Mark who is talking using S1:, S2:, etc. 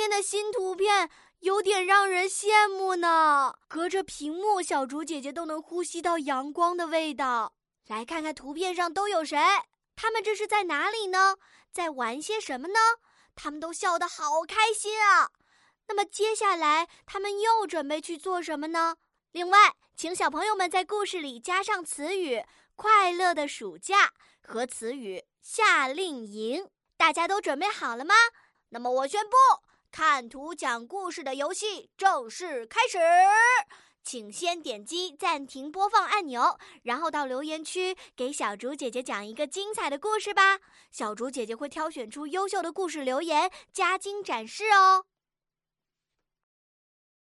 S1: 天的新图片有点让人羡慕呢。隔着屏幕，小竹姐姐都能呼吸到阳光的味道。来看看图片上都有谁？他们这是在哪里呢？在玩些什么呢？他们都笑得好开心啊！那么接下来他们又准备去做什么呢？另外，请小朋友们在故事里加上词语“快乐的暑假”和词语“夏令营”。大家都准备好了吗？那么我宣布，看图讲故事的游戏正式开始。请先点击暂停播放按钮，然后到留言区给小竹姐姐讲一个精彩的故事吧。小竹姐姐会挑选出优秀的故事留言，加精展示哦。